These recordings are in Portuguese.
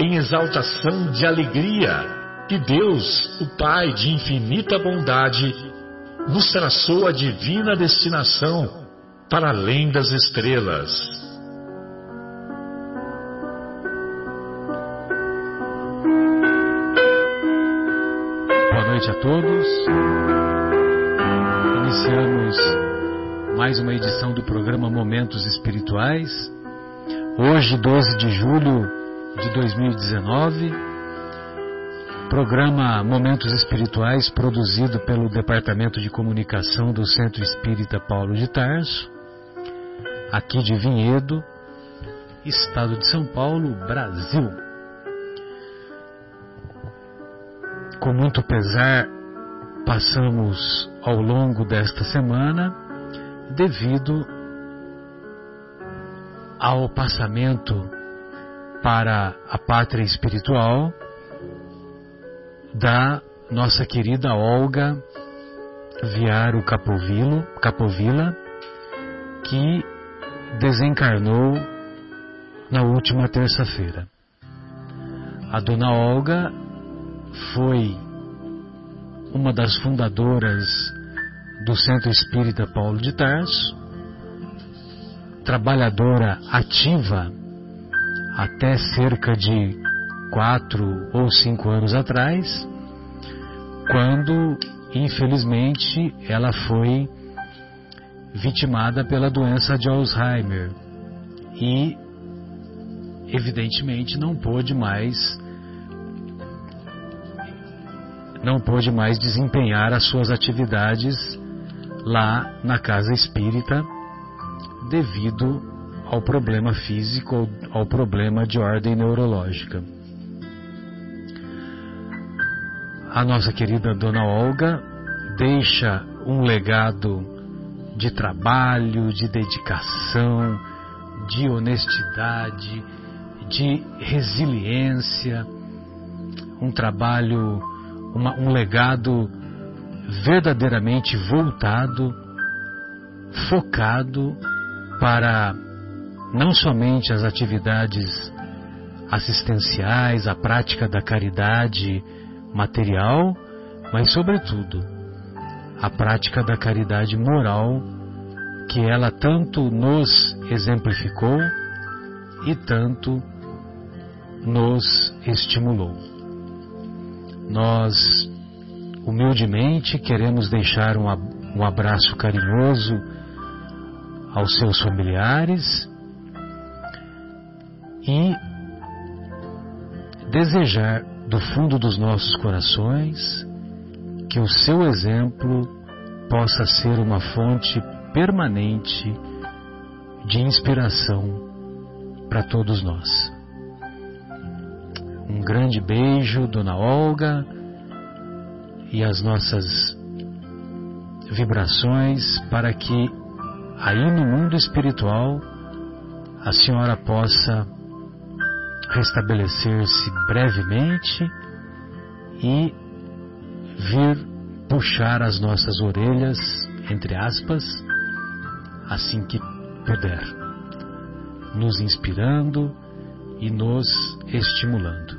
em exaltação de alegria que Deus, o Pai de infinita bondade, nos traçou a divina destinação para além das estrelas. noite a todos. Iniciamos mais uma edição do programa Momentos Espirituais. Hoje, 12 de julho de 2019. Programa Momentos Espirituais produzido pelo Departamento de Comunicação do Centro Espírita Paulo de Tarso, aqui de Vinhedo, Estado de São Paulo, Brasil. com muito pesar, passamos ao longo desta semana devido ao passamento para a pátria espiritual da nossa querida Olga Viaro Capovilo, Capovila, que desencarnou na última terça-feira. A dona Olga foi uma das fundadoras do Centro Espírita Paulo de Tarso, trabalhadora ativa até cerca de quatro ou cinco anos atrás, quando infelizmente ela foi vitimada pela doença de Alzheimer. E evidentemente não pôde mais não pôde mais desempenhar as suas atividades lá na casa espírita devido ao problema físico, ao problema de ordem neurológica. A nossa querida Dona Olga deixa um legado de trabalho, de dedicação, de honestidade, de resiliência, um trabalho uma, um legado verdadeiramente voltado, focado para não somente as atividades assistenciais, a prática da caridade material, mas, sobretudo, a prática da caridade moral que ela tanto nos exemplificou e tanto nos estimulou. Nós, humildemente, queremos deixar um, abraço carinhoso aos seus familiares e desejar do fundo dos nossos corações que o seu exemplo possa ser uma fonte permanente de inspiração para todos nós. Um grande beijo, Dona Olga, e as nossas vibrações para que aí no mundo espiritual a senhora possa restabelecer-se brevemente e vir puxar as nossas orelhas, entre aspas, assim que puder, nos inspirando e nos estimulando.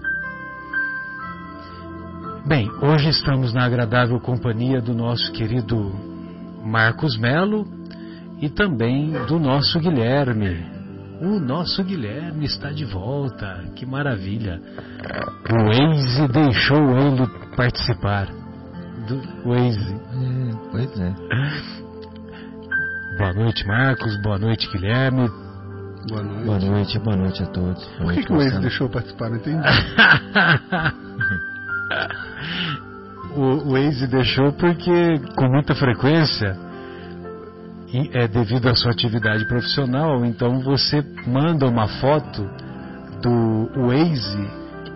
Bem, hoje estamos na agradável companhia do nosso querido Marcos Melo e também do nosso Guilherme, o nosso Guilherme está de volta. Que maravilha. O Waze deixou ele participar. Do Waze. É, pois é. Boa noite, Marcos. Boa noite, Guilherme. Boa noite. Boa noite, boa noite a todos. Boa Por que, que o Waze deixou participar? Não entendi. o o Waze deixou porque, com muita frequência, é devido à sua atividade profissional, então você manda uma foto do Waze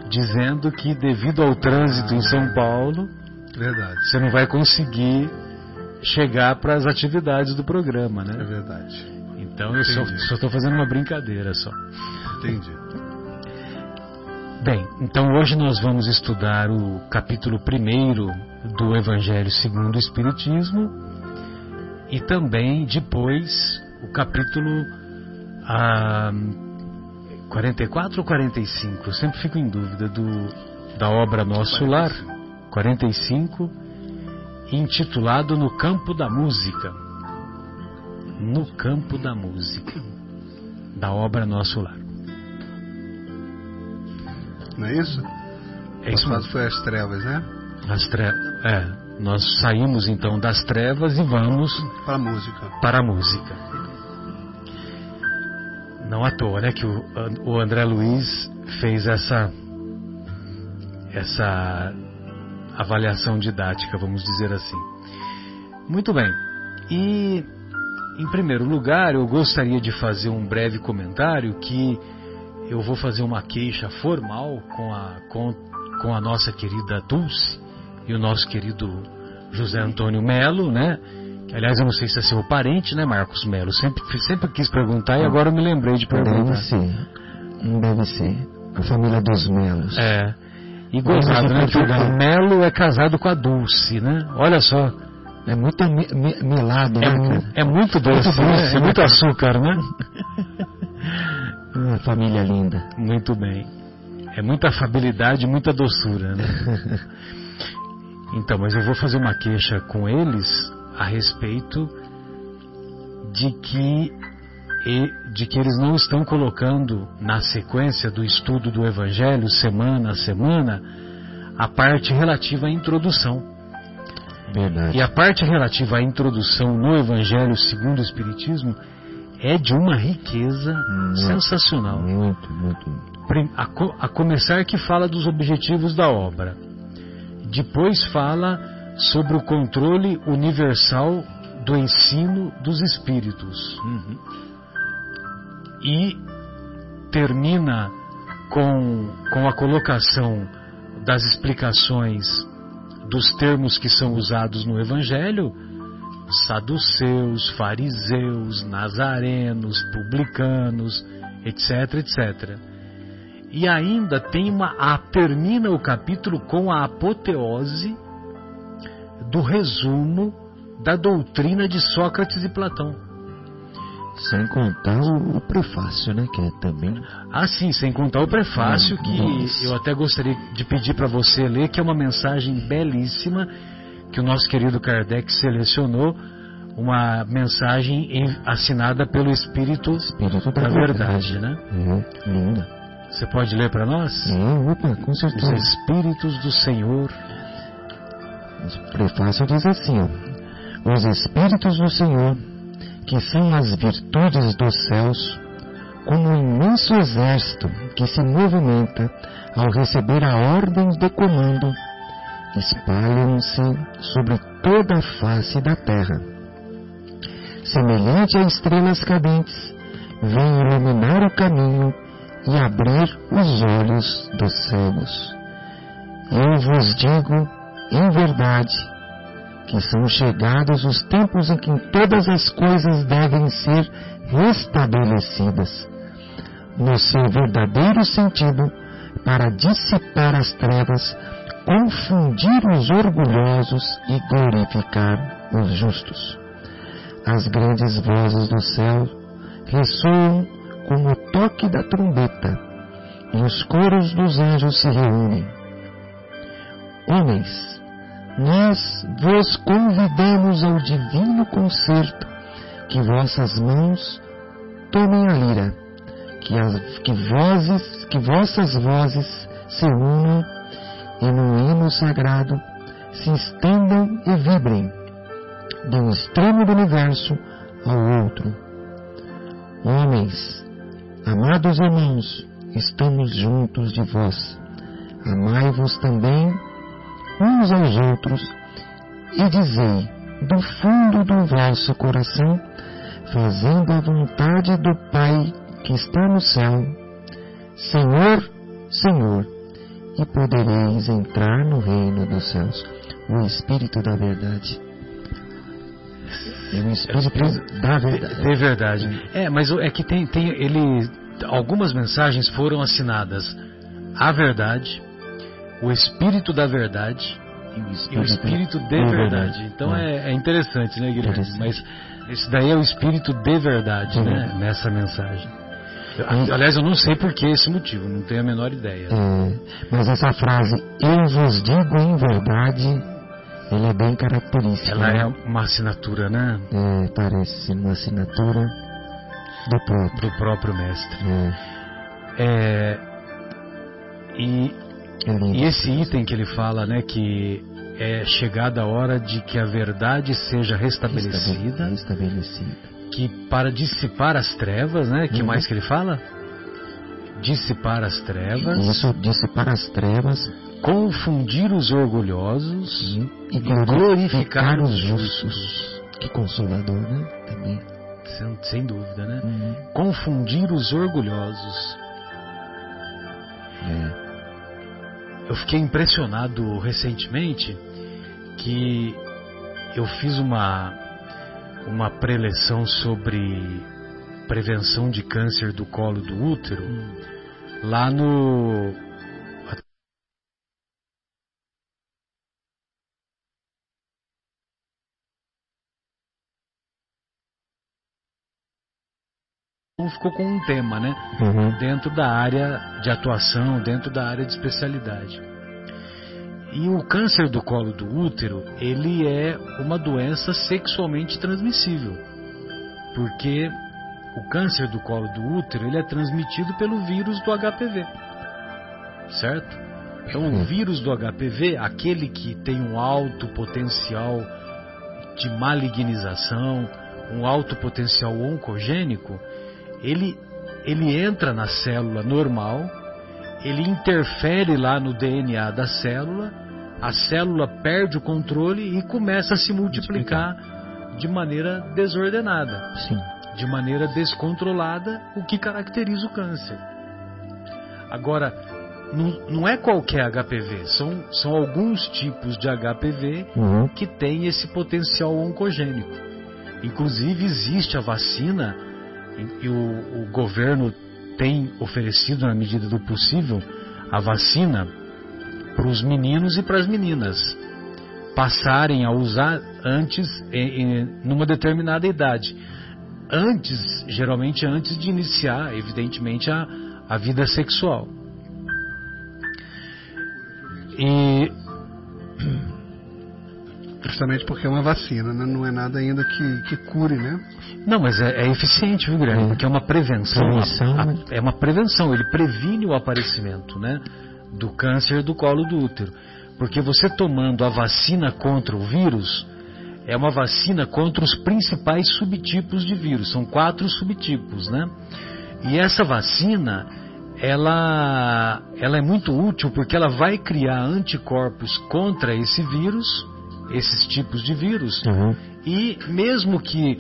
dizendo que, devido ao trânsito em São Paulo, Verdade. você não vai conseguir chegar para as atividades do programa, É né? verdade. Então eu só Entendi. estou fazendo uma brincadeira só. Entendi. Bem, então hoje nós vamos estudar o capítulo 1 do Evangelho segundo o Espiritismo e também depois o capítulo ah, 44 ou 45, eu sempre fico em dúvida, do, da obra Nosso Lar, 45, intitulado No Campo da Música. No Campo da Música, da obra Nosso Lar. Não é isso? É isso passado foi as trevas, né? As tre... É, nós saímos então das trevas e vamos Para a música. para a música. Não à toa, né, que o, André Luiz fez essa essa avaliação didática, vamos dizer assim. Muito bem. E em primeiro lugar, eu gostaria de fazer um breve comentário que eu vou fazer uma queixa formal com a com, com a nossa querida Dulce e o nosso querido José Antônio Melo, né? Que, aliás, eu não sei se é seu parente, né, Marcos Melo? Sempre, sempre quis perguntar e agora eu me lembrei de perguntar. Deve ser. Não deve ser. A família dos Melos. É. E gozado, né? Que o Melo é casado com a Dulce, né? Olha só. É muito me- melado, É, né, cara? é muito doce, Muito né? doce, É né, muito cara? açúcar, né? Uma família linda. Muito bem. É muita afabilidade e muita doçura, né? Então, mas eu vou fazer uma queixa com eles a respeito de que de que eles não estão colocando na sequência do estudo do Evangelho semana a semana a parte relativa à introdução. Verdade. E a parte relativa à introdução no Evangelho segundo o Espiritismo é de uma riqueza Muito. sensacional. Muito, muito. A, co- a começar que fala dos objetivos da obra. Depois fala sobre o controle universal do ensino dos espíritos. E termina com, com a colocação das explicações dos termos que são usados no Evangelho, saduceus, fariseus, nazarenos, publicanos, etc, etc. E ainda tem uma a, termina o capítulo com a apoteose do resumo da doutrina de Sócrates e Platão. Sem contar o, o prefácio, né? Que é também. Ah, sim, sem contar o prefácio que nossa. eu até gostaria de pedir para você ler, que é uma mensagem belíssima que o nosso querido Kardec selecionou, uma mensagem em- assinada pelo Espírito Espírito da, da Verdade, né? É, linda. Você pode ler para nós? É, opa, com Os certeza. Espíritos do Senhor. O prefácio diz assim, ó. Os Espíritos do Senhor, que são as virtudes dos céus, como um imenso exército que se movimenta ao receber a ordem de comando, espalham-se sobre toda a face da terra. Semelhante a estrelas cadentes, vêm iluminar o caminho e abrir os olhos dos cegos. Eu vos digo, em verdade, que são chegados os tempos em que todas as coisas devem ser restabelecidas no seu verdadeiro sentido para dissipar as trevas, confundir os orgulhosos e glorificar os justos. As grandes vozes do céu ressoam como o toque da trombeta e os coros dos anjos se reúnem. Homens, nós vos convidamos ao divino concerto, que vossas mãos tomem a lira, que, as, que, vozes, que vossas vozes se unam e no hino sagrado se estendam e vibrem de um extremo do universo ao outro. Homens, amados irmãos, estamos juntos de vós. Amai-vos também uns aos outros e dizei do fundo do vosso coração, fazendo a vontade do Pai que está no céu, Senhor, Senhor, e podereis entrar no reino dos céus. O Espírito da Verdade. É o Espírito da Verdade. De verdade. É, mas é que tem, tem ele, algumas mensagens foram assinadas a verdade, o Espírito da Verdade e o Espírito de verdade. Então é, é interessante, né, Guilherme? Mas esse daí é o Espírito de verdade, né? Nessa mensagem. Eu- Aliás, eu não sei por que esse motivo, não tenho a menor ideia. É, mas essa frase, eu vos digo em verdade, ela é bem característica. Ela né? é uma assinatura, né? É, parece uma assinatura do próprio. Do próprio mestre. É, É, e, é e esse item que ele fala, né, que é chegada a hora de que a verdade seja restabelecida, Estabelecida. que para dissipar as trevas, né? Que Uhum. mais que ele fala? Dissipar as trevas, Isso disse para as trevas confundir os orgulhosos e glorificar os justos. Que consolador, né? Também. sem, sem dúvida, né? Uhum. Confundir os orgulhosos. É. Eu fiquei impressionado recentemente que eu fiz uma uma preleção sobre prevenção de câncer do colo do útero lá no ficou com um tema, né? Uhum. dentro da área de atuação, dentro da área de especialidade. E o câncer do colo do útero, ele é uma doença sexualmente transmissível. Porque o câncer do colo do útero, ele é transmitido pelo vírus do HPV. Certo? Então, o vírus do HPV, aquele que tem um alto potencial de malignização, um alto potencial oncogênico, ele ele entra na célula normal, ele interfere lá no DNA da célula, a célula perde o controle e começa a se multiplicar de maneira desordenada, Sim. de maneira descontrolada, o que caracteriza o câncer. Agora, não, não é qualquer HPV, são, são alguns tipos de HPV Uhum. que tem esse potencial oncogênico. Inclusive existe a vacina e o, o governo tem oferecido na medida do possível a vacina para os meninos e para as meninas passarem a usar antes em, em- numa determinada idade. Antes, geralmente antes de iniciar, evidentemente, a, a vida sexual. E Justamente porque é uma vacina, né? não é nada ainda que, que cure, né? Não, mas é, é eficiente, viu, Guilherme? É. Porque é uma prevenção. Prevenção, a- a- né? é uma prevenção. Ele previne o aparecimento, né? Do câncer do colo do útero. Porque você tomando a vacina contra o vírus, é uma vacina contra os principais subtipos de vírus. São quatro subtipos, né? E essa vacina, ela, ela é muito útil porque ela vai criar anticorpos contra esse vírus, esses tipos de vírus, Uhum. e mesmo que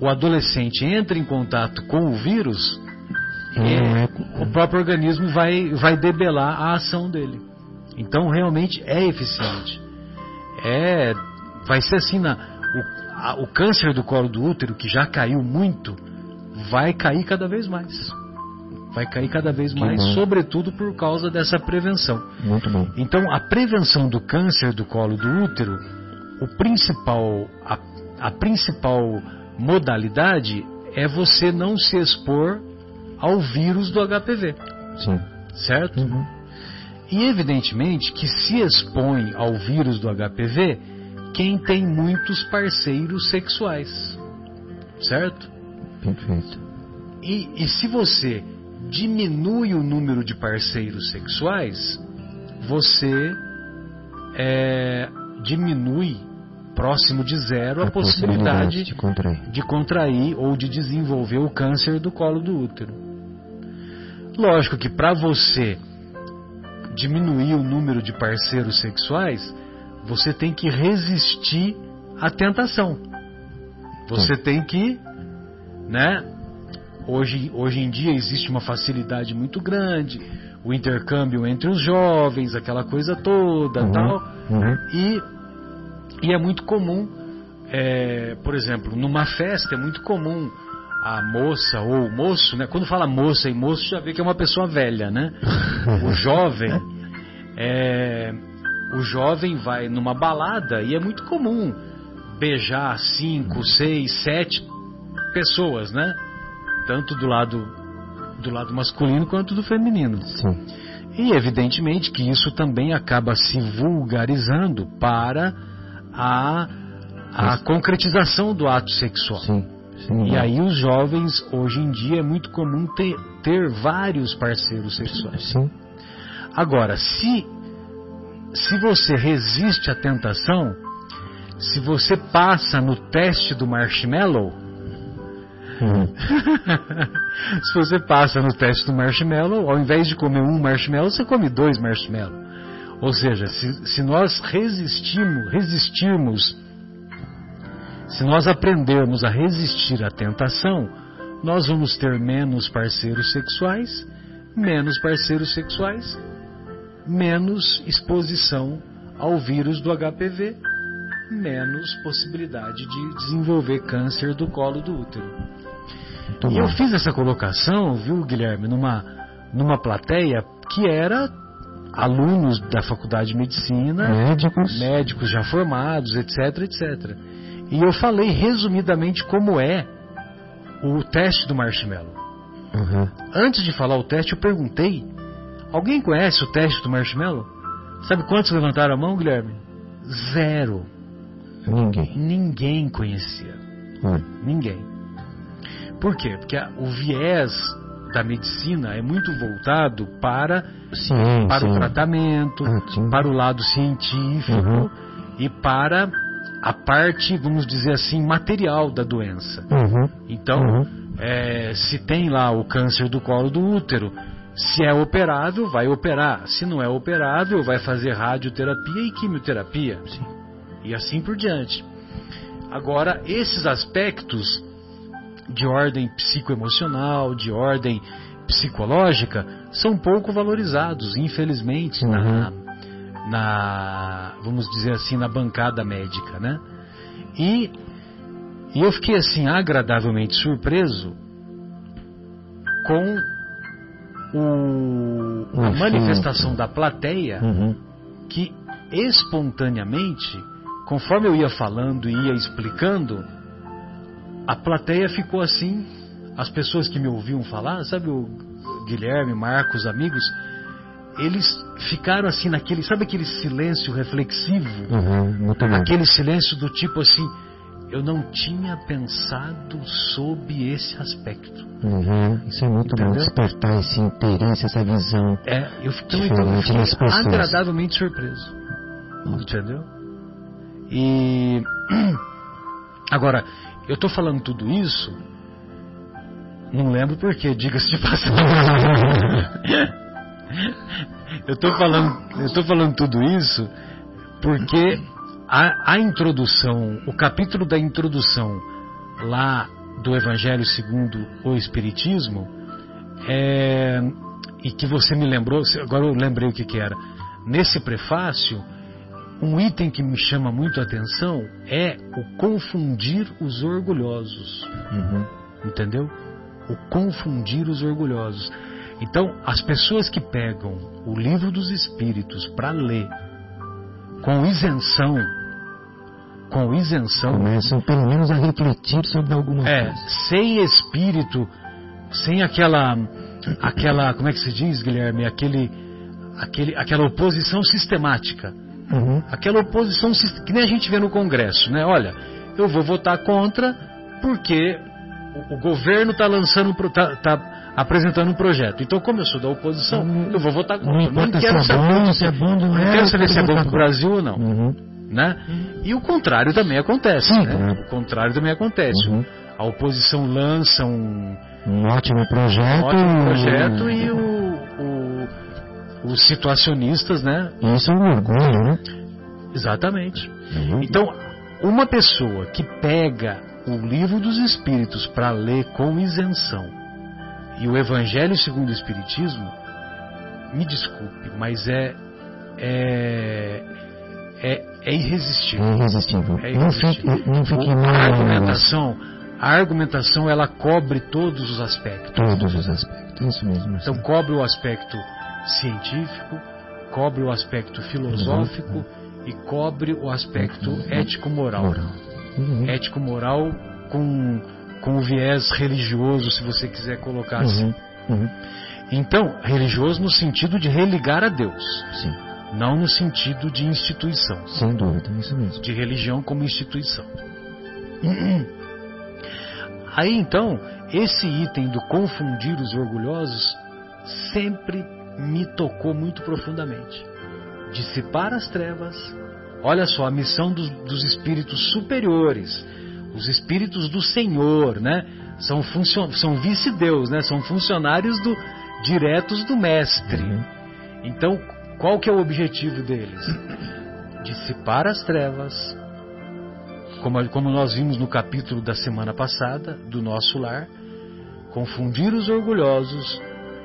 o adolescente entre em contato com o vírus, é, é- o próprio organismo vai, vai debelar a ação dele. Então realmente é eficiente. É, vai ser assim na, o, a- o câncer do colo do útero que já caiu muito, vai cair cada vez mais. Vai cair cada vez Que mais, bom. sobretudo por causa dessa prevenção. Muito bom. Então, a prevenção do câncer do colo do útero, o principal, a, a principal modalidade é você não se expor ao vírus do HPV, Sim. certo? Uhum. E evidentemente que se expõe ao vírus do HPV quem tem muitos parceiros sexuais, certo? Perfeito. E, e se você diminui o número de parceiros sexuais, você é, diminui próximo de zero a, a possibilidade, possibilidade de, contrair. de contrair ou de desenvolver o câncer do colo do útero. Lógico que para você diminuir o número de parceiros sexuais, você tem que resistir à tentação. Você tem que, né? Hoje, hoje em dia existe uma facilidade muito grande, o intercâmbio entre os jovens, aquela coisa toda, uhum, tal. Uhum. E, e é muito comum, é, por exemplo, numa festa é muito comum a moça ou o moço, né? Quando fala moça e moço, já vê que é uma pessoa velha, né? O jovem, é, o jovem vai numa balada e é muito comum beijar cinco, seis, sete pessoas, né? Tanto do lado do lado masculino quanto do feminino. Sim. E evidentemente que isso também acaba se vulgarizando para a, a concretização do ato sexual. Sim. Sim, e aí os jovens, hoje em dia, é muito comum ter, ter vários parceiros sexuais. Sim. Agora, se, se você resiste à tentação, se você passa no teste do marshmallow, se você passa no teste do marshmallow, ao invés de comer um marshmallow, você come dois marshmallows. Ou seja, se, se nós resistirmos, resistirmos se nós aprendermos a resistir à tentação, nós vamos ter menos parceiros sexuais, menos parceiros sexuais, menos exposição ao vírus do HPV, menos possibilidade de desenvolver câncer do colo do útero. E eu fiz essa colocação, viu, Guilherme, numa, numa plateia que era alunos da faculdade de medicina, médicos, médicos já formados, etc, etc. E eu falei resumidamente como é o teste do marshmallow. Uhum. Antes de falar o teste, eu perguntei: alguém conhece o teste do marshmallow? Sabe quantos levantaram a mão, Guilherme? Zero. Ninguém. Ninguém conhecia. Uhum. Ninguém. Por quê? Porque o viés da medicina é muito voltado para, sim, para sim. o tratamento, ah, para o lado científico uhum. e para a parte, vamos dizer assim, material da doença. Uhum. Então, uhum. É, se tem lá o câncer do colo do útero, se é operável, vai operar. Se não é operável, vai fazer radioterapia e quimioterapia. Sim. E assim por diante. Agora, esses aspectos de ordem psicoemocional, de ordem psicológica, são pouco valorizados, infelizmente, uhum. na, na, vamos dizer assim, na bancada médica, né? E, e eu fiquei assim agradavelmente surpreso com o, a manifestação da plateia uhum. que espontaneamente, conforme eu ia falando e ia explicando, a plateia ficou assim, as pessoas que me ouviam falar, sabe o Guilherme, Marcos, amigos, eles ficaram assim naquele, sabe aquele silêncio reflexivo? Uhum, aquele silêncio do tipo assim, eu não tinha pensado sob esse aspecto. Uhum, isso é muito Entendeu? bom, despertar esse interesse, essa visão. É, eu fiquei, então, eu fiquei agradavelmente surpreso. Entendeu? E agora, eu estou falando tudo isso, não lembro porquê, diga-se de passagem. eu estou falando, eu falando tudo isso porque a, a introdução, o capítulo da introdução lá do Evangelho segundo o Espiritismo, é, e que você me lembrou, agora eu lembrei o que, que era. Nesse prefácio, um item que me chama muito a atenção é o confundir os orgulhosos. Uhum. Entendeu? O confundir os orgulhosos. Então, as pessoas que pegam o livro dos Espíritos para ler com isenção, com isenção, começam pelo menos a refletir sobre alguma é, coisa. Sem espírito, sem aquela, aquela, como é que se diz, Guilherme, aquele, aquele, aquela oposição sistemática, uhum. aquela oposição que nem a gente vê no Congresso, né? Olha, eu vou votar contra porque o, o governo está lançando, tá, tá apresentando um projeto. Então, como eu sou da oposição, Não- eu vou votar contra. Eu importa quero se saber, bom, se é bom, não não é, quero saber se é bom para o Brasil ou não. Uhum. Né? E o contrário também acontece. Sim, né? O contrário também acontece. Uhum. A oposição lança um, Um ótimo projeto. um ótimo projeto e o- os situacionistas, né? Isso é um orgulho, né? Exatamente. Uhum. Então, uma pessoa que pega o livro dos Espíritos para ler com isenção e o Evangelho segundo o Espiritismo, me desculpe, mas é é é, é irresistível. É irresistível. É Não irresistível. fique, não fique O- mal a argumentação, a argumentação ela cobre todos os aspectos. Todos os aspectos. Isso mesmo. Então cobre o aspecto científico, cobre o aspecto filosófico e cobre o aspecto ético-moral. Moral. Uhum. Ético-moral com, com o viés religioso, se você quiser colocar assim. Uhum. Uhum. Então, religioso no sentido de religar a Deus, Sim, não no sentido de instituição, sem dúvida, isso mesmo. de religião como instituição. Aí então, esse item do confundir os orgulhosos sempre me tocou muito profundamente. Dissipar as trevas, olha só, a missão dos, dos espíritos superiores, os espíritos do Senhor, né? São, são vice-deus, né? São funcionários do, diretos do Mestre. Uhum. Então, qual que é o objetivo deles? Dissipar as trevas, como, como nós vimos no capítulo da semana passada, do nosso lar, confundir os orgulhosos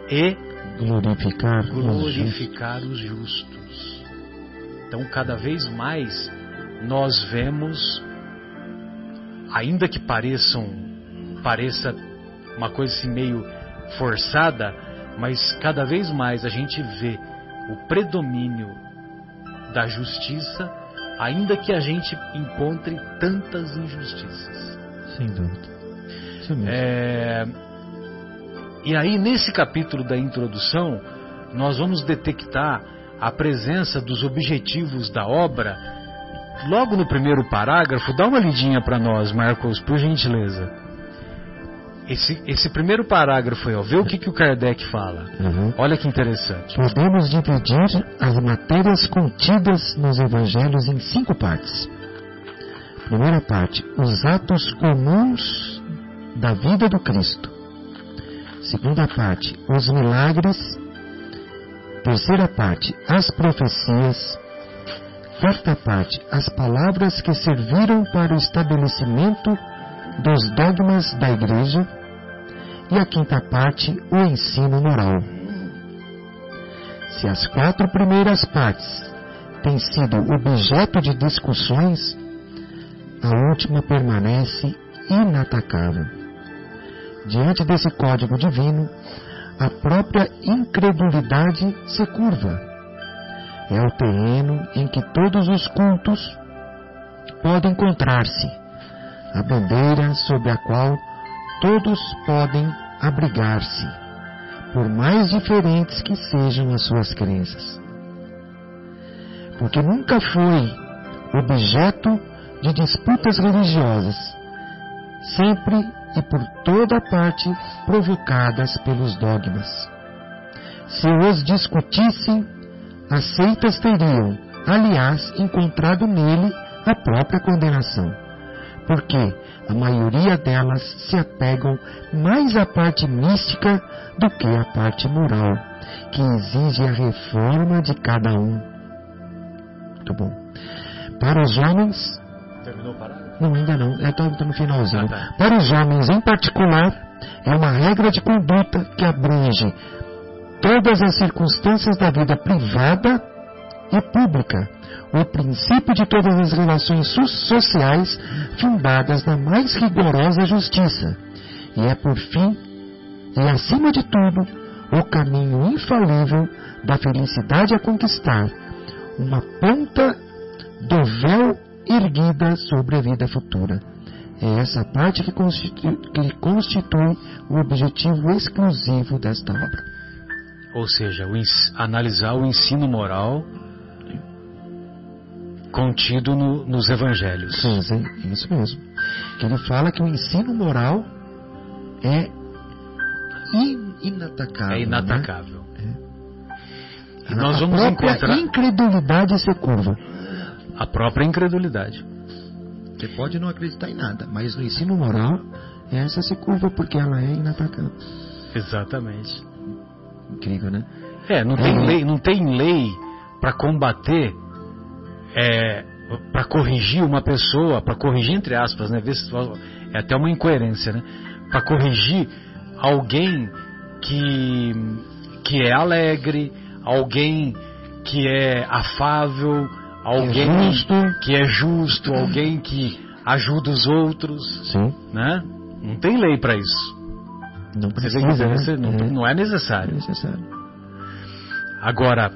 e Glorificar. os justos. glorificar os justos. Então, cada vez mais nós vemos, ainda que pareçam, pareça uma coisa assim meio forçada, mas cada vez mais a gente vê o predomínio da justiça, ainda que a gente encontre tantas injustiças. Sem dúvida. Isso mesmo. É, E aí, nesse capítulo da introdução, nós vamos detectar a presença dos objetivos da obra. Logo no primeiro parágrafo, dá uma lidinha para nós, Marcos, por gentileza. Esse, esse primeiro parágrafo aí, ó, vê o que, que o Kardec fala. Uhum. Olha que interessante. Podemos dividir as matérias contidas nos evangelhos em cinco partes. Primeira parte, os atos comuns da vida do Cristo. Segunda parte, os milagres. Terceira parte, as profecias. Quarta parte, as palavras que serviram para o estabelecimento dos dogmas da Igreja. E a quinta parte, o ensino moral. Se as quatro primeiras partes têm sido objeto de discussões, a última permanece inatacável. Diante desse código divino, a própria incredulidade se curva. É o terreno em que todos os cultos podem encontrar-se, a bandeira sobre a qual todos podem abrigar-se por mais diferentes que sejam as suas crenças. Porque nunca foi objeto de disputas religiosas, sempre e por toda parte provocadas pelos dogmas. Se os discutissem, as seitas teriam, aliás, encontrado nele a própria condenação, porque a maioria delas se apegam mais à parte mística do que à parte moral, que exige a reforma de cada um. Muito bom. Para os homens, Terminou? Não, ainda não, eu estou no finalzinho. Ah, tá. Para os homens em particular, é uma regra de conduta que abrange todas as circunstâncias da vida privada e pública, o princípio de todas as relações so- sociais fundadas na mais rigorosa justiça, e é por fim, e acima de tudo, o caminho infalível da felicidade a conquistar, uma ponta do véu erguida sobre a vida futura. É essa parte que constitui, que constitui o objetivo exclusivo desta obra. Ou seja, o analisar o ensino moral contido no- nos evangelhos. Sim, sim, isso mesmo. Que ele fala que o ensino moral é in, inatacável. É inatacável. Né? E nós vamos a encontrar incredulidade se curva. A própria incredulidade. Você pode não acreditar em nada, mas no ensino moral, essa se curva porque ela é inatacável. Exatamente. Incrível, né? É, não tem É. lei, não tem lei para combater, é, para corrigir uma pessoa, para corrigir entre aspas, né? É até uma incoerência, né? Para corrigir alguém que que é alegre, alguém que é afável, alguém justo. que é justo, alguém que ajuda os outros, Sim. né? Não tem lei para isso. Não precisa, que né? não, é, não é é necessário. necessário. Agora,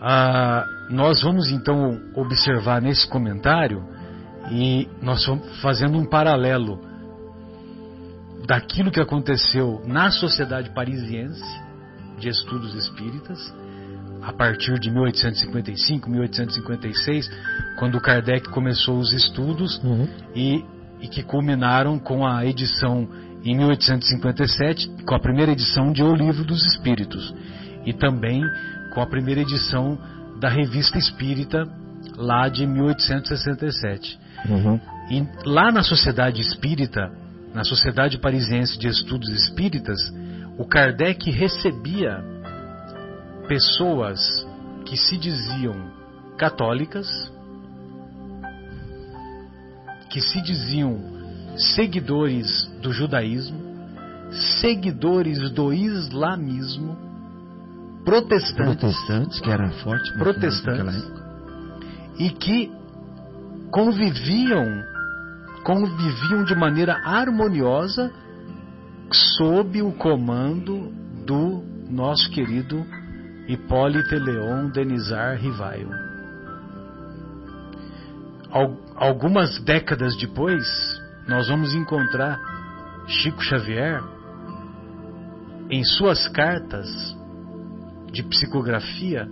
ah, nós vamos então observar nesse comentário e nós vamos fazendo um paralelo daquilo que aconteceu na Sociedade Parisiense de Estudos Espíritas, a partir de 1855, 1856, quando Kardec começou os estudos Uhum. e, e que culminaram com a edição em 1857, com a primeira edição de O Livro dos Espíritos e também com a primeira edição da Revista Espírita lá de 1867. Uhum. E lá na Sociedade Espírita, na Sociedade Parisiense de Estudos Espíritas, o Kardec recebia pessoas que se diziam católicas, que se diziam seguidores do judaísmo, seguidores do islamismo, protestantes Protestantes, que era forte Protestantes. e que conviviam conviviam de maneira harmoniosa sob o comando do nosso querido Hipólite Leon Denizar Rivaio. Al- Algumas décadas depois, nós vamos encontrar Chico Xavier em suas cartas de psicografia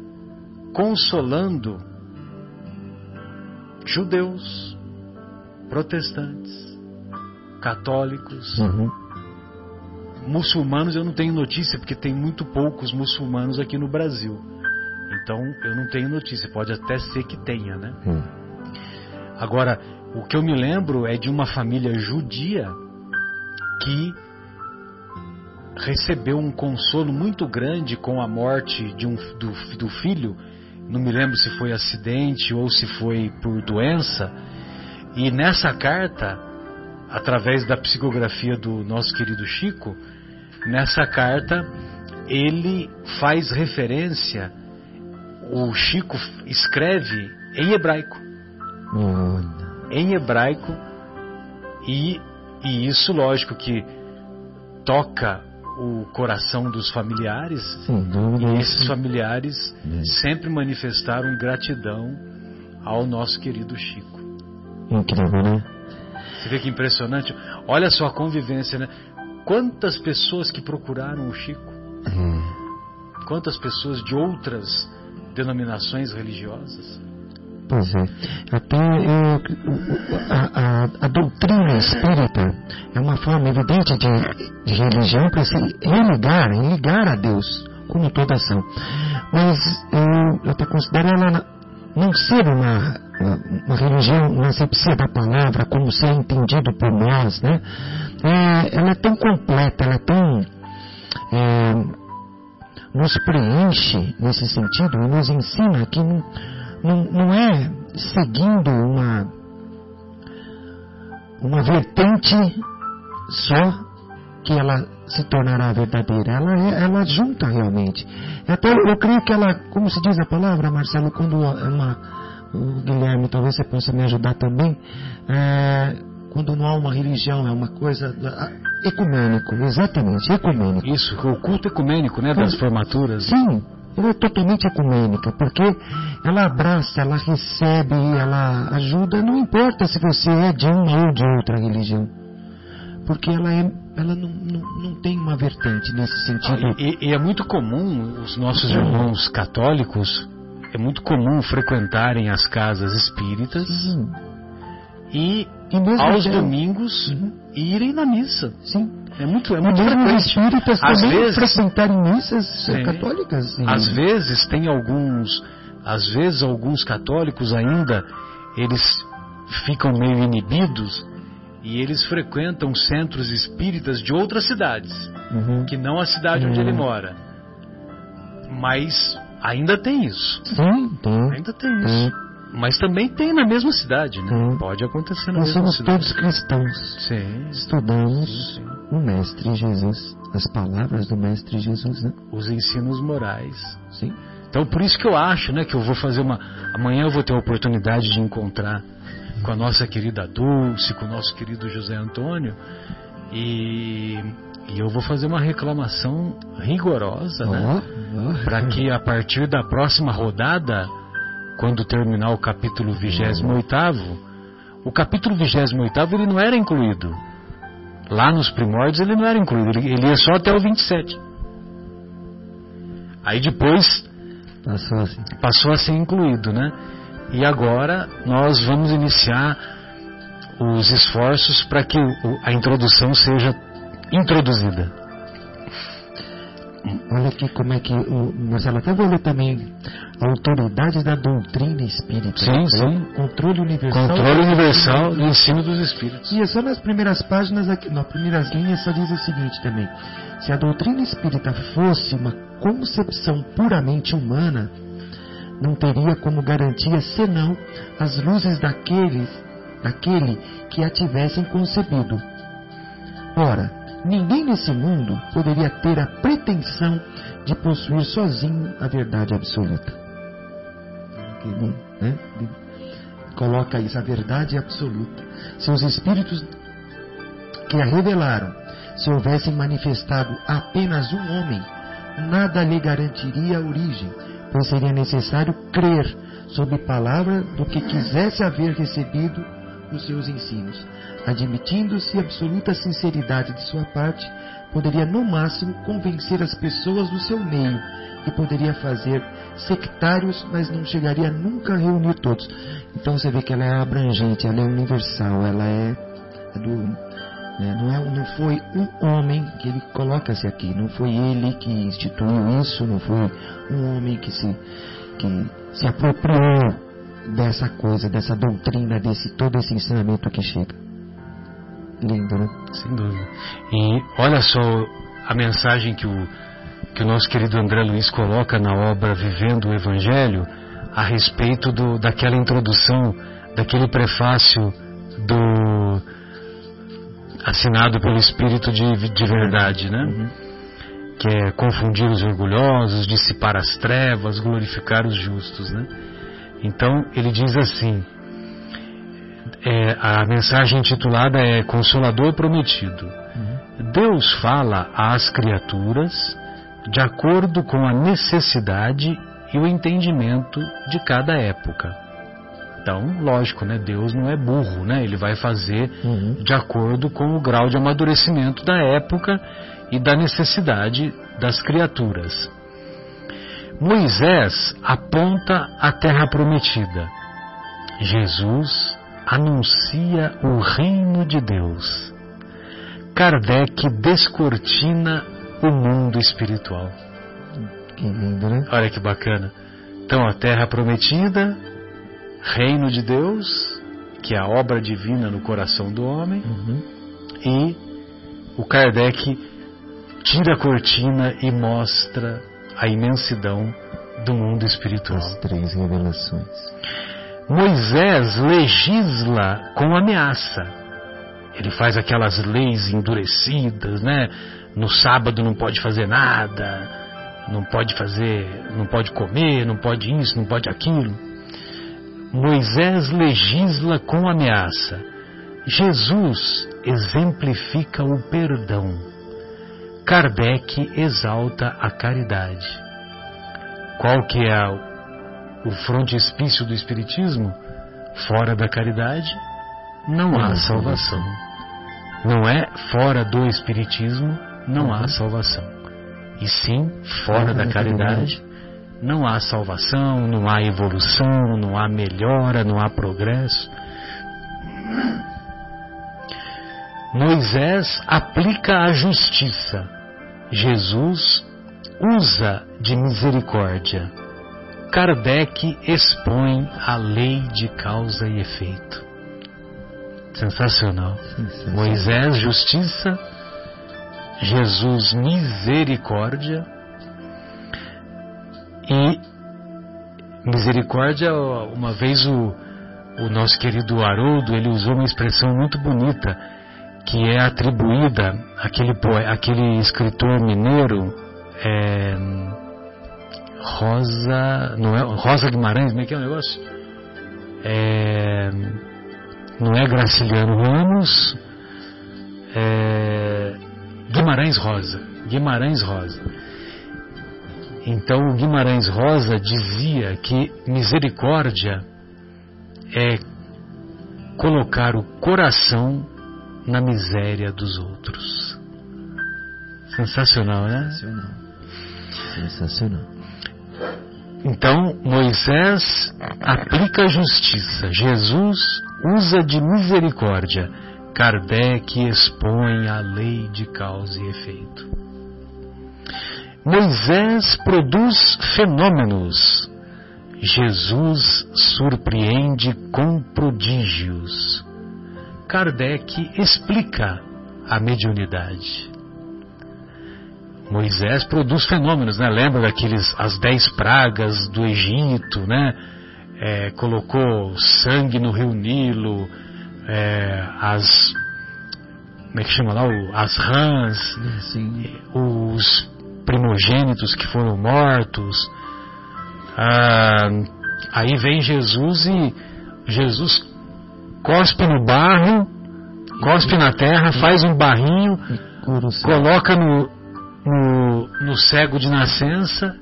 consolando judeus, protestantes, católicos, Uhum. Muçulmanos eu não tenho notícia porque tem muito poucos muçulmanos aqui no Brasil. Então eu não tenho notícia, pode até ser que tenha, né? Hum. Agora, o que eu me lembro é de uma família judia que recebeu um consolo muito grande com a morte de um, do, do filho. Não me lembro se foi acidente ou se foi por doença. E nessa carta, através da psicografia do nosso querido Chico, nessa carta ele faz referência, o Chico escreve em hebraico em hebraico e, e isso lógico que toca o coração dos familiares dúvida. e esses familiares sempre manifestaram gratidão ao nosso querido Chico. Incrível, né? Você vê que impressionante? Olha só a convivência, né? Quantas pessoas que procuraram o Chico? É. Quantas pessoas de outras denominações religiosas? Pois é. Até eu, a, a, a doutrina espírita é uma forma evidente de, de religião para se religar, ligar a Deus, como toda ação. Mas eu, eu até considero ela não ser uma, uma religião na acepção da palavra, como ser entendido por nós, né? É, ela é tão completa, ela é tão. é, nos preenche nesse sentido e nos ensina que não, não, não é seguindo uma, uma vertente só que ela se tornará verdadeira. Ela, é- ela junta realmente. Até eu creio que ela, como se diz a palavra, Marcelo, quando é uma. O Guilherme, talvez você possa me ajudar também. é, quando não há uma religião, é uma coisa. ah, Ecumênico, exatamente, ecumênico. Isso, o culto ecumênico, né, das formaturas. Sim, ela é totalmente ecumênica, porque ela abraça, ela recebe, ela ajuda, não importa se você é de uma ou de outra religião. Porque ela, é, ela não, não, não tem uma vertente nesse sentido. E, e é muito comum os nossos irmãos católicos, é muito comum frequentarem as casas espíritas Sim, e aos já- domingos Uhum. irem na missa. Sim. É muito, é muito frequente. espíritas Às também vezes- frequentarem missas Sim. católicas. sim. Às vezes tem alguns, às vezes alguns católicos ainda eles ficam meio inibidos e eles frequentam centros espíritas de outras cidades, Uhum. que não a cidade onde Hum. ele mora. Mas ainda tem isso. Sim, tem. Ainda tem. isso. Mas também tem na mesma cidade, né? Hum. Pode acontecer na Nós mesma somos cidade. todos cristãos. Sim, Estudamos sim, sim. o Mestre Jesus, as palavras do Mestre Jesus, né? Os ensinos morais. Sim. Então por isso que eu acho, né, que eu vou fazer uma. Amanhã eu vou ter a oportunidade de encontrar com a nossa querida Dulce, com o nosso querido José Antônio, e, e eu vou fazer uma reclamação rigorosa, né? Ó, ó. Para que a partir da próxima rodada, quando terminar o capítulo 28, o capítulo 28 ele não era incluído. Lá nos primórdios ele não era incluído, ele, ele ia só até o 27. Aí depois Passou assim. passou a ser incluído, né? E agora nós vamos iniciar os esforços para que a introdução seja introduzida. Olha aqui como é que o Marcelo até vou ler também autoridades da doutrina espírita. Sim, sim. Controle universal. Controle universal do ensino dos espíritos. E é só nas primeiras páginas, aqui, nas primeiras linhas, só diz o seguinte também: se a doutrina espírita fosse uma concepção puramente humana, não teria como garantia senão as luzes daqueles, daquele que a tivessem concebido. Ora, ninguém nesse mundo poderia ter a pretensão de possuir sozinho a verdade absoluta. Que ele, né, coloca isso, a verdade absoluta. Se os espíritos que a revelaram se houvessem manifestado apenas um homem, nada lhe garantiria a origem, pois seria necessário crer sob palavra do que quisesse haver recebido os seus ensinos. Admitindo-se absoluta sinceridade de sua parte, poderia no máximo convencer as pessoas do seu meio e poderia fazer sectários, mas não chegaria nunca a reunir todos. Então você vê que ela é abrangente, ela é universal, ela é, é do né, não, é, não foi um homem que ele coloca-se aqui, não foi ele que instituiu isso, não foi um homem que se, que se apropriou dessa coisa, dessa doutrina, desse todo esse ensinamento que chega. Lindo, né? Sem dúvida. E olha só a mensagem que o, que o nosso querido André Luiz coloca na obra Vivendo o Evangelho a respeito do, daquela introdução, daquele prefácio do assinado pelo Espírito de, de Verdade, né? Que é confundir os orgulhosos, dissipar as trevas, glorificar os justos, né? Então ele diz assim: é, a mensagem intitulada é Consolador Prometido. Deus fala às criaturas de acordo com a necessidade e o entendimento de cada época. Então, lógico, né? Deus não é burro, né? Ele vai fazer Uhum. de acordo com o grau de amadurecimento da época e da necessidade das criaturas. Moisés aponta a terra prometida. Jesus anuncia o reino de Deus. Kardec descortina o mundo espiritual. Que lindo, né? Olha que bacana. Então, a terra prometida, reino de Deus, que é a obra divina no coração do homem, Uhum. e o Kardec tira a cortina e mostra a imensidão do mundo espiritual. As três revelações. Moisés legisla com ameaça. Ele faz aquelas leis endurecidas, né? No sábado não pode fazer nada, não pode fazer, não pode comer, não pode isso, não pode aquilo. Moisés legisla com ameaça. Jesus exemplifica o perdão. Kardec exalta a caridade. Qual que é o frontispício do Espiritismo? Fora da caridade, não há salvação. Não é fora do Espiritismo, não há salvação. E sim, fora da caridade, não há salvação, não há evolução, não há melhora, não há progresso. Moisés aplica a justiça. Jesus usa de misericórdia. Kardec expõe a lei de causa e efeito. Sensacional. Sensacional. Moisés, justiça. Jesus, misericórdia. E misericórdia, uma vez o, o nosso querido Haroldo, ele usou uma expressão muito bonita que é atribuída àquele, àquele escritor mineiro é, Rosa. Não é, Rosa Guimarães, como é que é o negócio? É, não é Graciliano Ramos. É, Guimarães Rosa. Guimarães Rosa. Então o Guimarães Rosa dizia que misericórdia é colocar o coração na miséria dos outros. Sensacional, né? Sensacional. Sensacional. Então, Moisés aplica a justiça, Jesus usa de misericórdia, Kardec expõe a lei de causa e efeito. Moisés produz fenômenos, Jesus surpreende com prodígios. Kardec explica a mediunidade. Moisés produz fenômenos, né? Lembra daqueles as dez pragas do Egito, né? É, colocou sangue no rio Nilo, é, as como é que chama lá? as rãs, Sim. os primogênitos que foram mortos. Ah, aí vem Jesus e Jesus cospe no barro, cospe na terra, faz um barrinho, coloca no, no, no cego de nascença,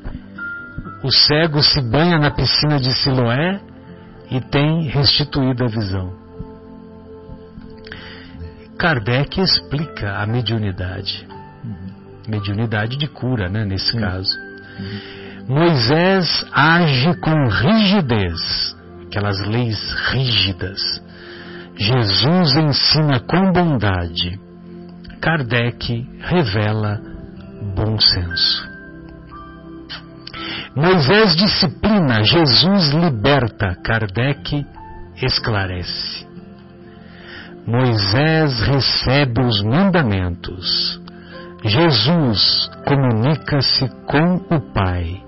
o cego se banha na piscina de Siloé e tem restituído a visão. Kardec explica a mediunidade. Mediunidade de cura, né, nesse caso. Moisés age com rigidez, aquelas leis rígidas. Jesus ensina com bondade. Kardec revela bom senso. Moisés disciplina, Jesus liberta, Kardec esclarece. Moisés recebe os mandamentos. Jesus comunica-se com o Pai.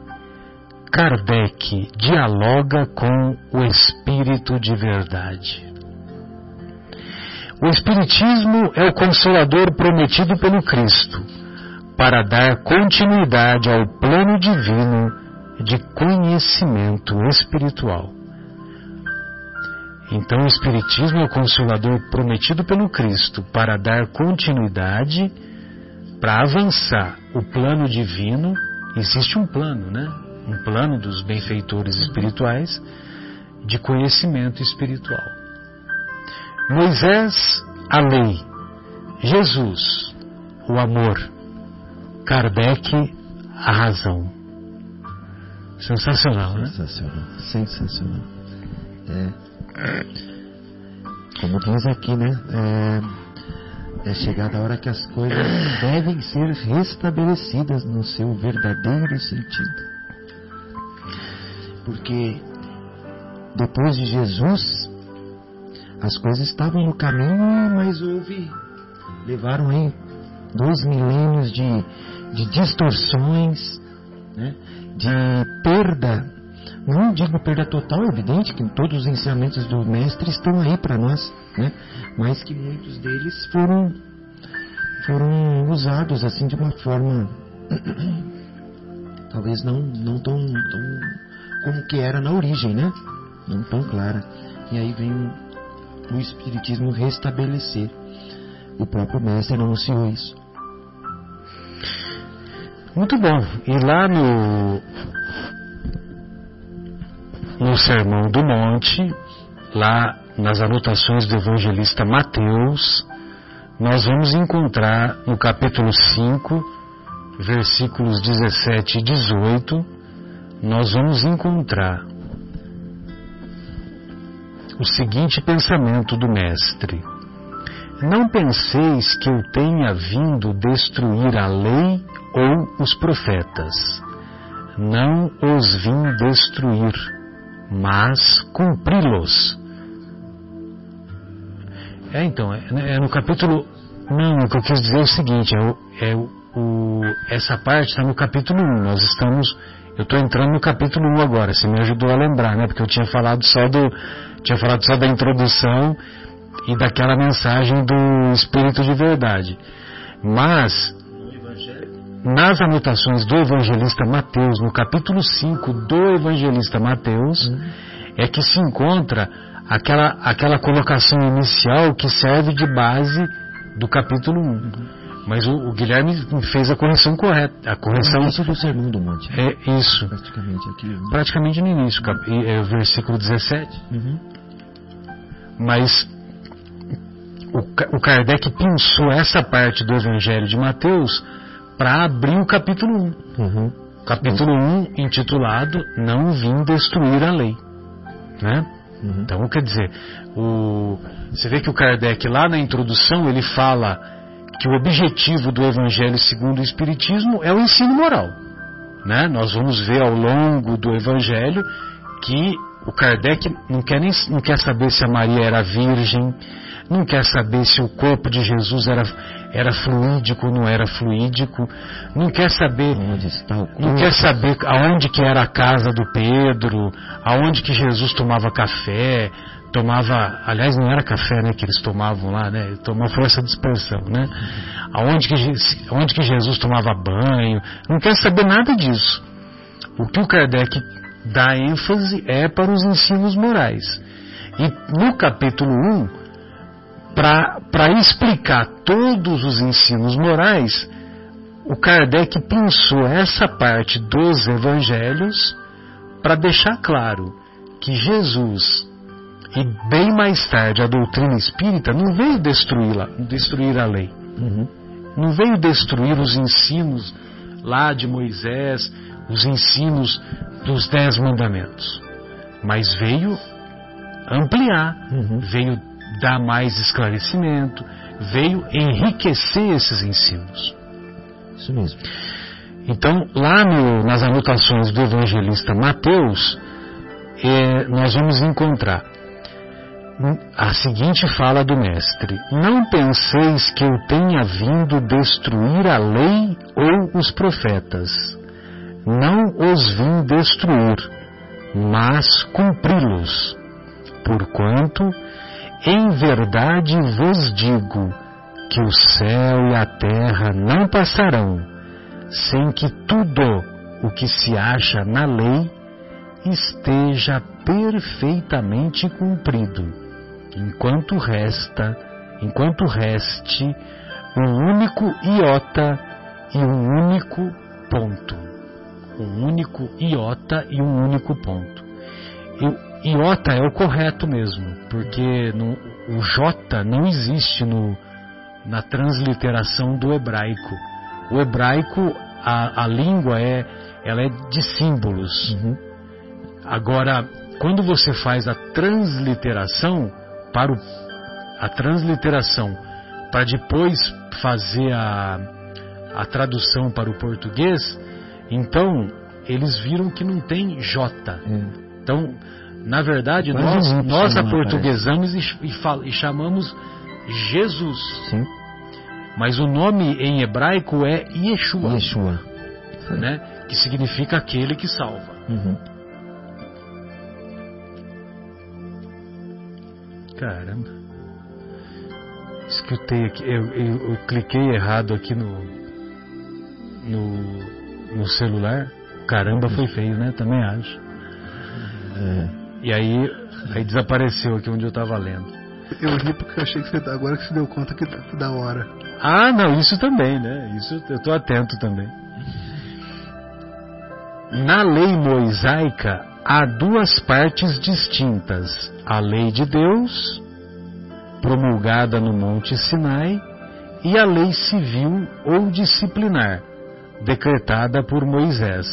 Kardec dialoga com o Espírito de Verdade. O Espiritismo é o consolador prometido pelo Cristo para dar continuidade ao plano divino de conhecimento espiritual. Então, o Espiritismo é o consolador prometido pelo Cristo para dar continuidade, para avançar o plano divino. Existe um plano, né? Um plano dos benfeitores espirituais de conhecimento espiritual. Moisés, a lei. Jesus, o amor. Kardec, a razão. Sensacional, né? Sensacional, sensacional. É, como diz aqui, né? É, é chegada a hora que as coisas devem ser restabelecidas no seu verdadeiro sentido. Porque depois de Jesus, as coisas estavam no caminho, mas houve, levaram aí dois milênios de de distorções, né, de perda. Não digo perda total, é evidente que todos os ensinamentos do mestre estão aí para nós, né, mas que muitos deles foram, foram usados assim de uma forma talvez não, não tão, tão como que era na origem, né? Não tão clara. E aí vem o, o Espiritismo restabelecer. O próprio mestre anunciou isso. Muito bom. E lá no no Sermão do Monte, lá nas anotações do evangelista Mateus, nós vamos encontrar no capítulo 5, versículos 17 e 18, nós vamos encontrar o seguinte pensamento do Mestre: não penseis que eu tenha vindo destruir a lei ou os profetas. Não os vim destruir, mas cumpri-los. É, então, é, é, no capítulo. Não, o que eu quis dizer é o seguinte: é, o, é o, essa parte está no capítulo 1. Nós estamos. Eu estou entrando no capítulo 1 agora. Você me ajudou a lembrar, né? Porque eu tinha falado só do. Tinha falado só da introdução e daquela mensagem do Espírito de Verdade. Mas, nas anotações do evangelista Mateus, no capítulo 5 do evangelista Mateus, uhum. é que se encontra aquela, aquela colocação inicial que serve de base do capítulo 1. Uhum. Mas o, o, Guilherme fez a correção correta. A correção. Isso do Sermão do Monte. É isso. Praticamente aqui. Né? Praticamente no início, cap, é, versículo 17. Uhum. Mas o, o Kardec pensou essa parte do Evangelho de Mateus para abrir o capítulo 1. Uhum. Capítulo 1, intitulado Não Vim Destruir a Lei. Né? Uhum. Então, quer dizer, o, você vê que o Kardec, lá na introdução, ele fala que o objetivo do Evangelho segundo o Espiritismo é o ensino moral. Né? Nós vamos ver ao longo do Evangelho que o Kardec não quer, nem, não quer saber se a Maria era virgem, não quer saber se o corpo de Jesus era, era fluídico ou não era fluídico, não quer saber não quer saber aonde que era a casa do Pedro, aonde que Jesus tomava café, tomava, aliás não era café, né, que eles tomavam lá, né, tomava força de dispersão, né, aonde que, aonde que Jesus tomava banho, não quer saber nada disso. O que o Kardec dá ênfase é para os ensinos morais. E no capítulo 1, para explicar todos os ensinos morais, o Kardec pensou essa parte dos evangelhos para deixar claro que Jesus e bem mais tarde a doutrina espírita não veio destruir, destruir a lei, uhum. não veio destruir os ensinos lá de Moisés, os ensinos dos dez mandamentos, mas veio ampliar, uhum. veio dar mais esclarecimento, veio enriquecer esses ensinos. Isso mesmo. Então, lá no, nas anotações do evangelista Mateus, é, nós vamos encontrar a seguinte fala do Mestre: Não penseis que eu tenha vindo destruir a lei ou os profetas. Não os vim destruir, mas cumpri-los. Porquanto em verdade vos digo que o céu e a terra não passarão sem que tudo o que se acha na lei esteja perfeitamente cumprido, enquanto resta, enquanto reste um único iota e um único ponto. Um único iota e um único ponto. Eu, iota é o correto mesmo, porque no, o J não existe no, na transliteração do hebraico. O hebraico, a, a língua é, ela é de símbolos. Uhum. Agora, quando você faz a transliteração para o, a transliteração para depois fazer a, a tradução para o português, então eles viram que não tem J. Uhum. Então na verdade, nós, nós aportuguesamos e, e, e, chamamos Jesus. Sim. Mas o nome em hebraico é Yeshua. Yeshua. Né? Que significa aquele que salva. Uhum. Caramba. Escutei aqui, eu, eu, eu, cliquei errado aqui no, no, no celular. Caramba, foi feio, né? Também acho. É. E aí, aí desapareceu aqui onde eu estava lendo. Eu ri porque eu achei que você agora que se deu conta que tá da hora. Ah, não, isso também, né? Isso eu estou atento também. Na lei mosaica há duas partes distintas: a lei de Deus, promulgada no Monte Sinai, e a lei civil ou disciplinar, decretada por Moisés.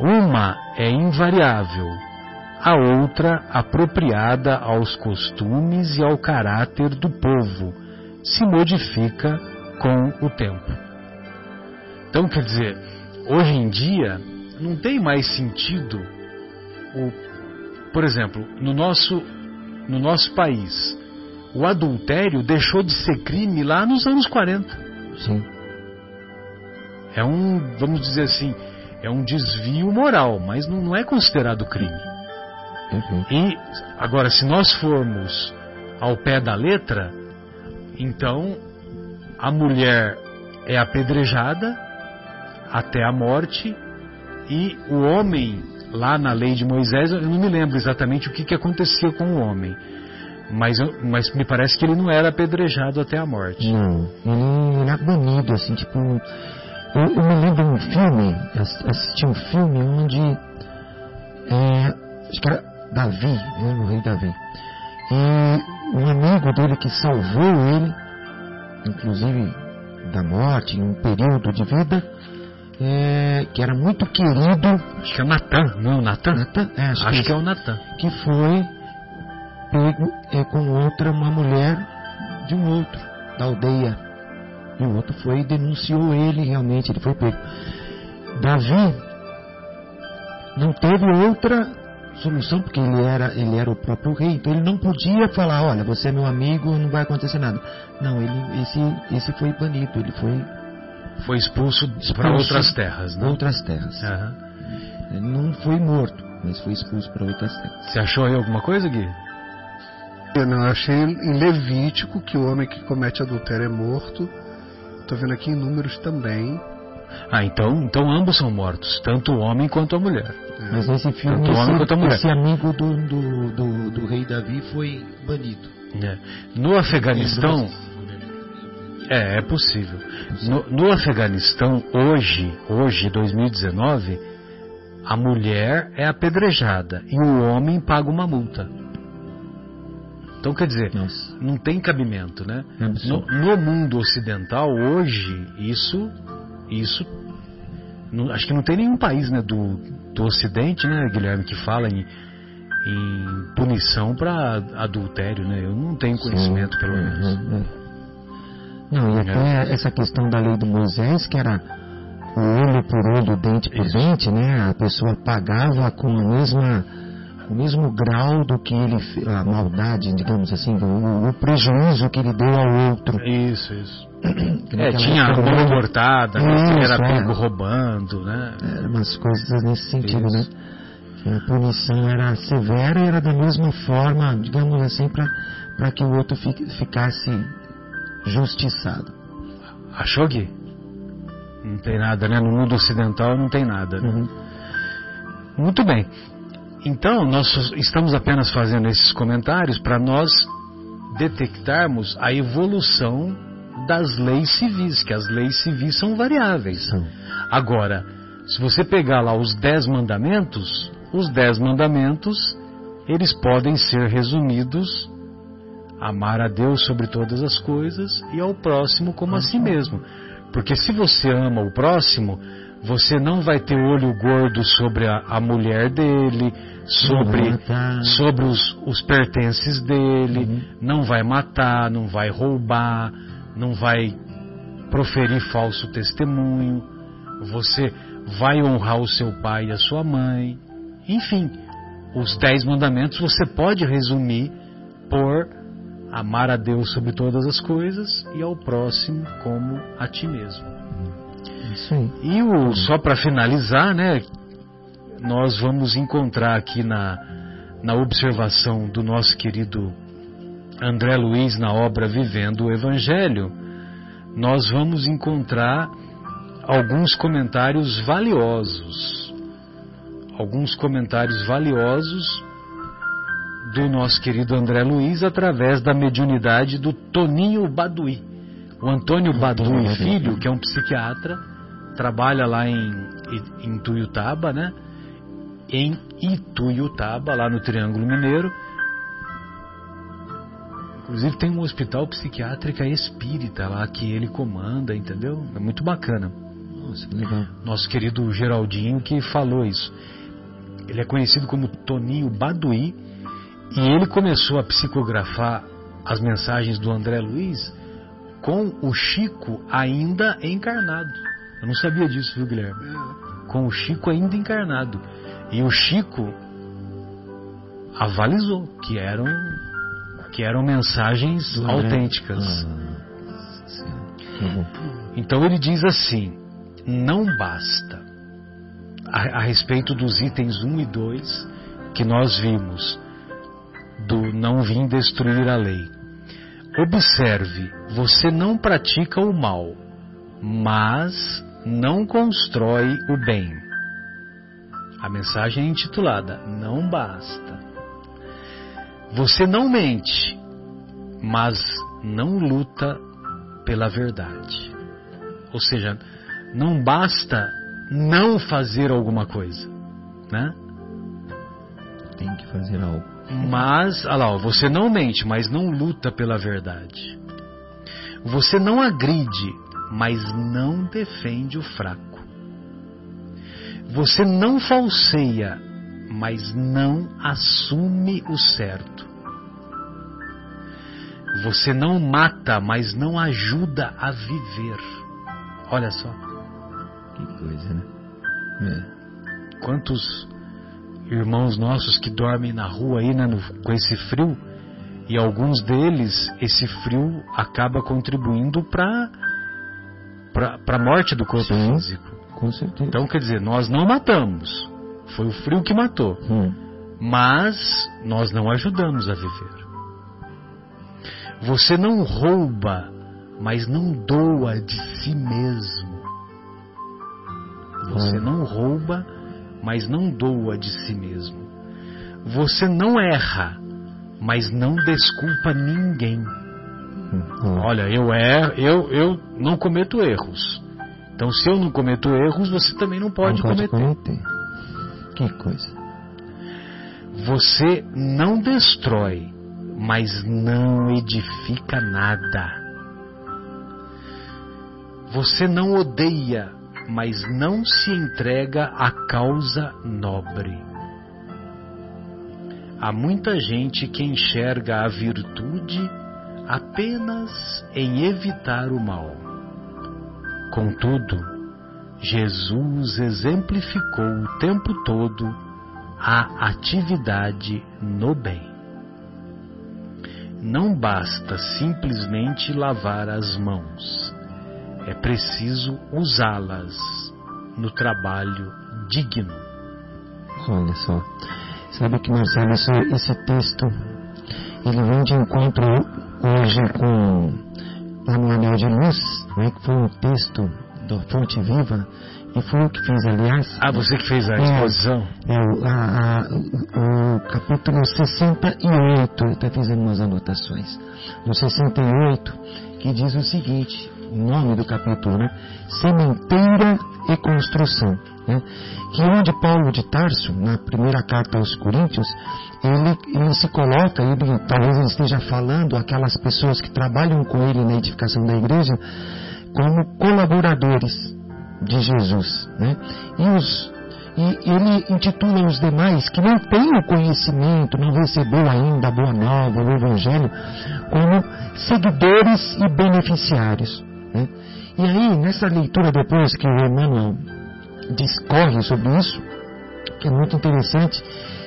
Uma é invariável, a outra apropriada aos costumes e ao caráter do povo, se modifica com o tempo. Então, quer dizer, hoje em dia não tem mais sentido o, por exemplo, no nosso no nosso país, o adultério deixou de ser crime lá nos anos 40. Sim. É um, vamos dizer assim, é um desvio moral, mas não, não é considerado crime. Uhum. E agora, se nós formos ao pé da letra, então a mulher é apedrejada até a morte e o homem, lá na lei de Moisés, eu não me lembro exatamente o que, que acontecia com o homem, mas, mas me parece que ele não era apedrejado até a morte. Não, ele era banido, assim, tipo. Eu, eu me lembro de um filme, ass- assisti um filme onde. é, acho que era Davi, né, o rei Davi. E um amigo dele que salvou ele, inclusive da morte, em um período de vida, é, que era muito querido. Acho que é Natan, não, Natan? Natan, é, acho, Acho que, que é o Natan. que foi pego é, com outra, uma mulher de um outro, da aldeia. E o outro foi e denunciou ele, realmente, ele foi pego. Davi não teve outra solução, porque ele era, ele era o próprio rei, então ele não podia falar, olha, você é meu amigo, não vai acontecer nada. Não, ele, esse, esse foi banido, ele foi Foi expulso, para Expulso. outras terras, né? outras terras. Aham. Ele não foi morto, mas foi expulso para outras terras. Você achou aí alguma coisa, Gui? Eu não eu achei em Levítico que o homem que comete adultério é morto. Tô vendo aqui em números também. Ah, então, então ambos são mortos, tanto o homem quanto a mulher. Mas nesse filme, esse, esse amigo do, do, do, do rei Davi foi banido. né? No Afeganistão, é, é possível. No, no Afeganistão, hoje, hoje, 2019, a mulher é apedrejada e o homem paga uma multa. Então, quer dizer, Nossa. não tem cabimento, né? É No, no mundo ocidental, hoje, isso, isso, não- acho que não tem nenhum país, né, do, do Ocidente, né, Guilherme, que fala em, em punição para adultério, né? Eu não tenho conhecimento, pelo menos. Uhum, uhum. Não, e até essa questão da lei do Moisés, que era o olho por olho, dente por Isso. dente, né? A pessoa pagava com a mesma, o mesmo grau do que ele, a maldade, digamos assim, o, o prejuízo que ele deu ao outro. Isso, isso. É, tinha a época mão era- cortada, né, Isso, era é. pego roubando, né? Eram umas coisas nesse sentido, Isso. né? Que A punição era severa e era da mesma forma, digamos assim, para que o outro fique- ficasse justiçado. Achou, Gui? Não tem nada, né? No mundo ocidental não tem nada. né? Uhum. Muito bem. Então, nós estamos apenas fazendo esses comentários para nós detectarmos a evolução das leis civis, que as leis civis são variáveis. São. Agora, se você pegar lá os dez mandamentos, os dez mandamentos, eles podem ser resumidos amar a Deus sobre todas as coisas e ao próximo como a si mesmo. Porque se você ama o próximo, você não vai ter olho gordo sobre a, a mulher dele, sobre, sobre os, os pertences dele, Uhum. não vai matar, não vai roubar, não vai proferir falso testemunho, você vai honrar o seu pai e a sua mãe. Enfim, os dez mandamentos você pode resumir por amar a Deus sobre todas as coisas e ao próximo como a ti mesmo. E o, só para finalizar, né, nós vamos encontrar aqui na, na observação do nosso querido André Luiz na obra Vivendo o Evangelho, nós vamos encontrar alguns comentários valiosos. Alguns comentários valiosos do nosso querido André Luiz através da mediunidade do Toninho Badui. O Antônio Badui. Filho, que é um psiquiatra, trabalha lá em, em Tuiutaba, né? Em Ituiutaba, lá no Triângulo Mineiro. Inclusive tem um hospital psiquiátrica espírita lá que ele comanda, entendeu? É muito bacana. Nossa, que legal. Nosso querido Geraldinho que falou isso. Ele é conhecido como Toninho Baduí e ele começou a psicografar as mensagens do André Luiz com o Chico ainda encarnado. Eu não sabia disso, viu, Guilherme? É. Com o Chico ainda encarnado. E o Chico avalizou que eram que eram mensagens Glória. autênticas. Bom. Então ele diz assim: não basta, a, a respeito dos itens 1 e 2 que nós vimos, do não vim destruir a lei. Observe, você não pratica o mal, mas não constrói o bem. A mensagem é intitulada Não basta. Você não mente, mas não luta pela verdade. Ou seja, não basta não fazer alguma coisa, né? Tem que fazer algo. Mas, olha lá, você não mente, mas não luta pela verdade. Você não agride, mas não defende o fraco. Você não falseia, mas não assume o certo. Você não mata, mas não ajuda a viver. Olha só, Que coisa, né? É. quantos irmãos nossos que dormem na rua aí, né, no- com esse frio, e alguns deles, esse frio acaba contribuindo para para a morte do corpo Sim. físico. Com certeza. Então, quer dizer, nós não matamos, foi o frio que matou, Hum. mas nós não ajudamos a viver. Você não rouba, mas não doa de si mesmo. Você Hum. não rouba, mas não doa de si mesmo. Você não erra, mas não desculpa ninguém. Hum. Olha, eu er, eu eu não cometo erros. Então, se eu não cometo erros, você também não pode, não pode cometer. cometer. Que coisa. Você não destrói, mas não edifica nada. Você não odeia, mas não se entrega à causa nobre. Há muita gente que enxerga a virtude apenas em evitar o mal. Contudo, Jesus exemplificou o tempo todo a atividade no bem. Não basta simplesmente lavar as mãos, é preciso usá-las no trabalho digno. Olha só. Sabe que, Marcelo, esse, esse texto, ele vem de encontro hoje com, Anel de Luz, né, que foi um texto da Fonte Viva, e foi o que fez, aliás, Ah, você que fez a É. exposição? é, o, a- a- o- capítulo 68, eu até fiz umas anotações, no 68, que diz o seguinte, o nome do capítulo, né? Sementeira e construção, né? Que onde Paulo de Tarso, na primeira carta aos Coríntios, ele, ele se coloca, ele, talvez ele esteja falando aquelas pessoas que trabalham com ele na edificação da igreja, como colaboradores de Jesus, né? E os e ele intitula os demais que não têm o conhecimento, não recebeu ainda a boa nova, o evangelho, como seguidores e beneficiários. né? E aí, nessa leitura depois que o Emmanuel discorre sobre isso, que é muito interessante,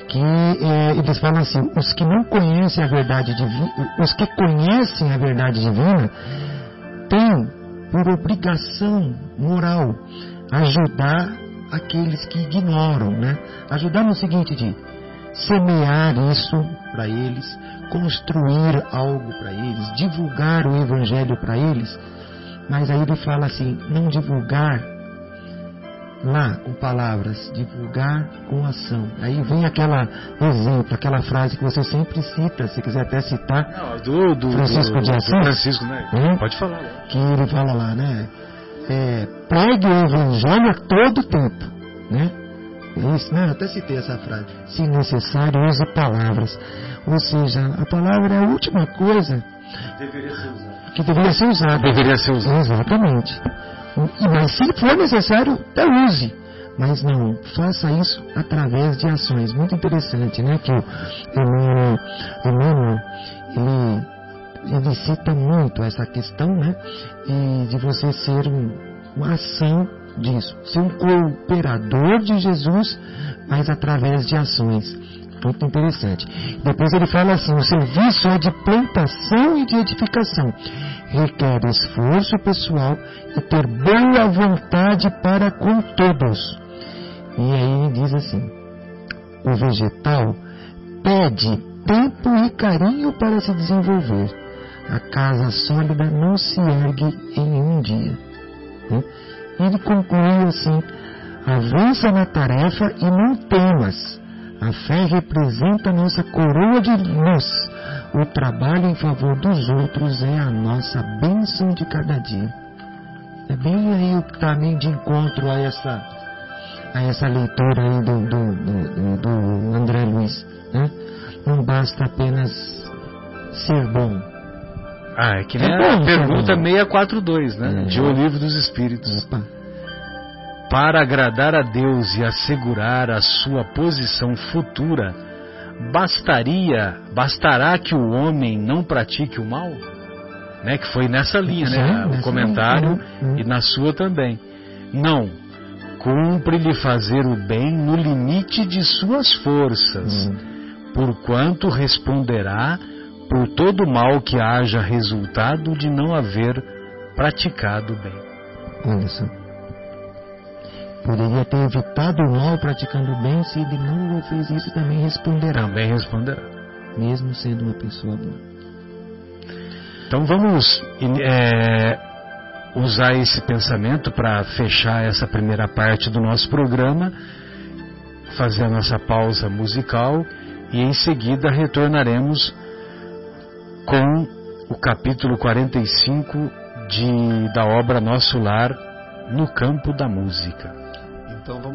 que eh, eles falam assim, os que não conhecem a verdade divina, os que conhecem a verdade divina, têm por obrigação moral ajudar aqueles que ignoram, né? Ajudar no seguinte de semear isso para eles, construir algo para eles, divulgar o evangelho para eles. Mas aí ele fala assim, não divulgar lá com palavras, divulgar com ação. Aí vem aquela exemplo, aquela frase que você sempre cita, se quiser até citar, Não, do, do, Francisco do, de Assis? Francisco, né? Hum? Pode falar. né? que ele fala lá, né? É, pregue o evangelho a todo tempo, né? É Isso, né? Eu até citei essa frase. Se necessário, use palavras. Ou seja, a palavra é a última coisa Deveria ser usado. que deveria ser usada. Deveria ser usado. Exatamente. E, mas se for necessário, até use. Mas não, faça isso através de ações. Muito interessante, né? Que o Emmanuel, Emmanuel ele ele cita muito essa questão, né? de você ser um, uma ação disso, ser um cooperador de Jesus, mas através de ações. Muito interessante. Depois ele fala assim: o serviço é de plantação e de edificação. Requer esforço pessoal e ter boa vontade para com todos. E aí ele diz assim: o vegetal pede tempo e carinho para se desenvolver. A casa sólida não se ergue em um dia. Né? Ele concluiu assim: avança na tarefa e não temas a fé representa nossa coroa de luz. O trabalho em favor dos outros é a nossa bênção de cada dia. É bem aí o caminho de encontro a essa, a essa leitura aí do, do, do, do André Luiz. Né? Não basta apenas ser bom. Ah, é que nem é a pergunta 642, né? É. De O Livro dos Espíritos. Opa para agradar a Deus e assegurar a sua posição futura, bastaria, bastará que o homem não pratique o mal? Né, que foi nessa linha, né, o comentário uhum. e na sua também. Não, cumpre-lhe fazer o bem no limite de suas forças, uhum. porquanto responderá por todo mal que haja resultado de não haver praticado o bem. Olha só. Poderia ter evitado o mal praticando o bem, se ele não fez isso, também responderá. Também responderá. Mesmo sendo uma pessoa boa. Então vamos é, usar esse pensamento para fechar essa primeira parte do nosso programa, fazer a nossa pausa musical e em seguida retornaremos com o capítulo 45 de, da obra Nosso Lar no campo da música. Então vamos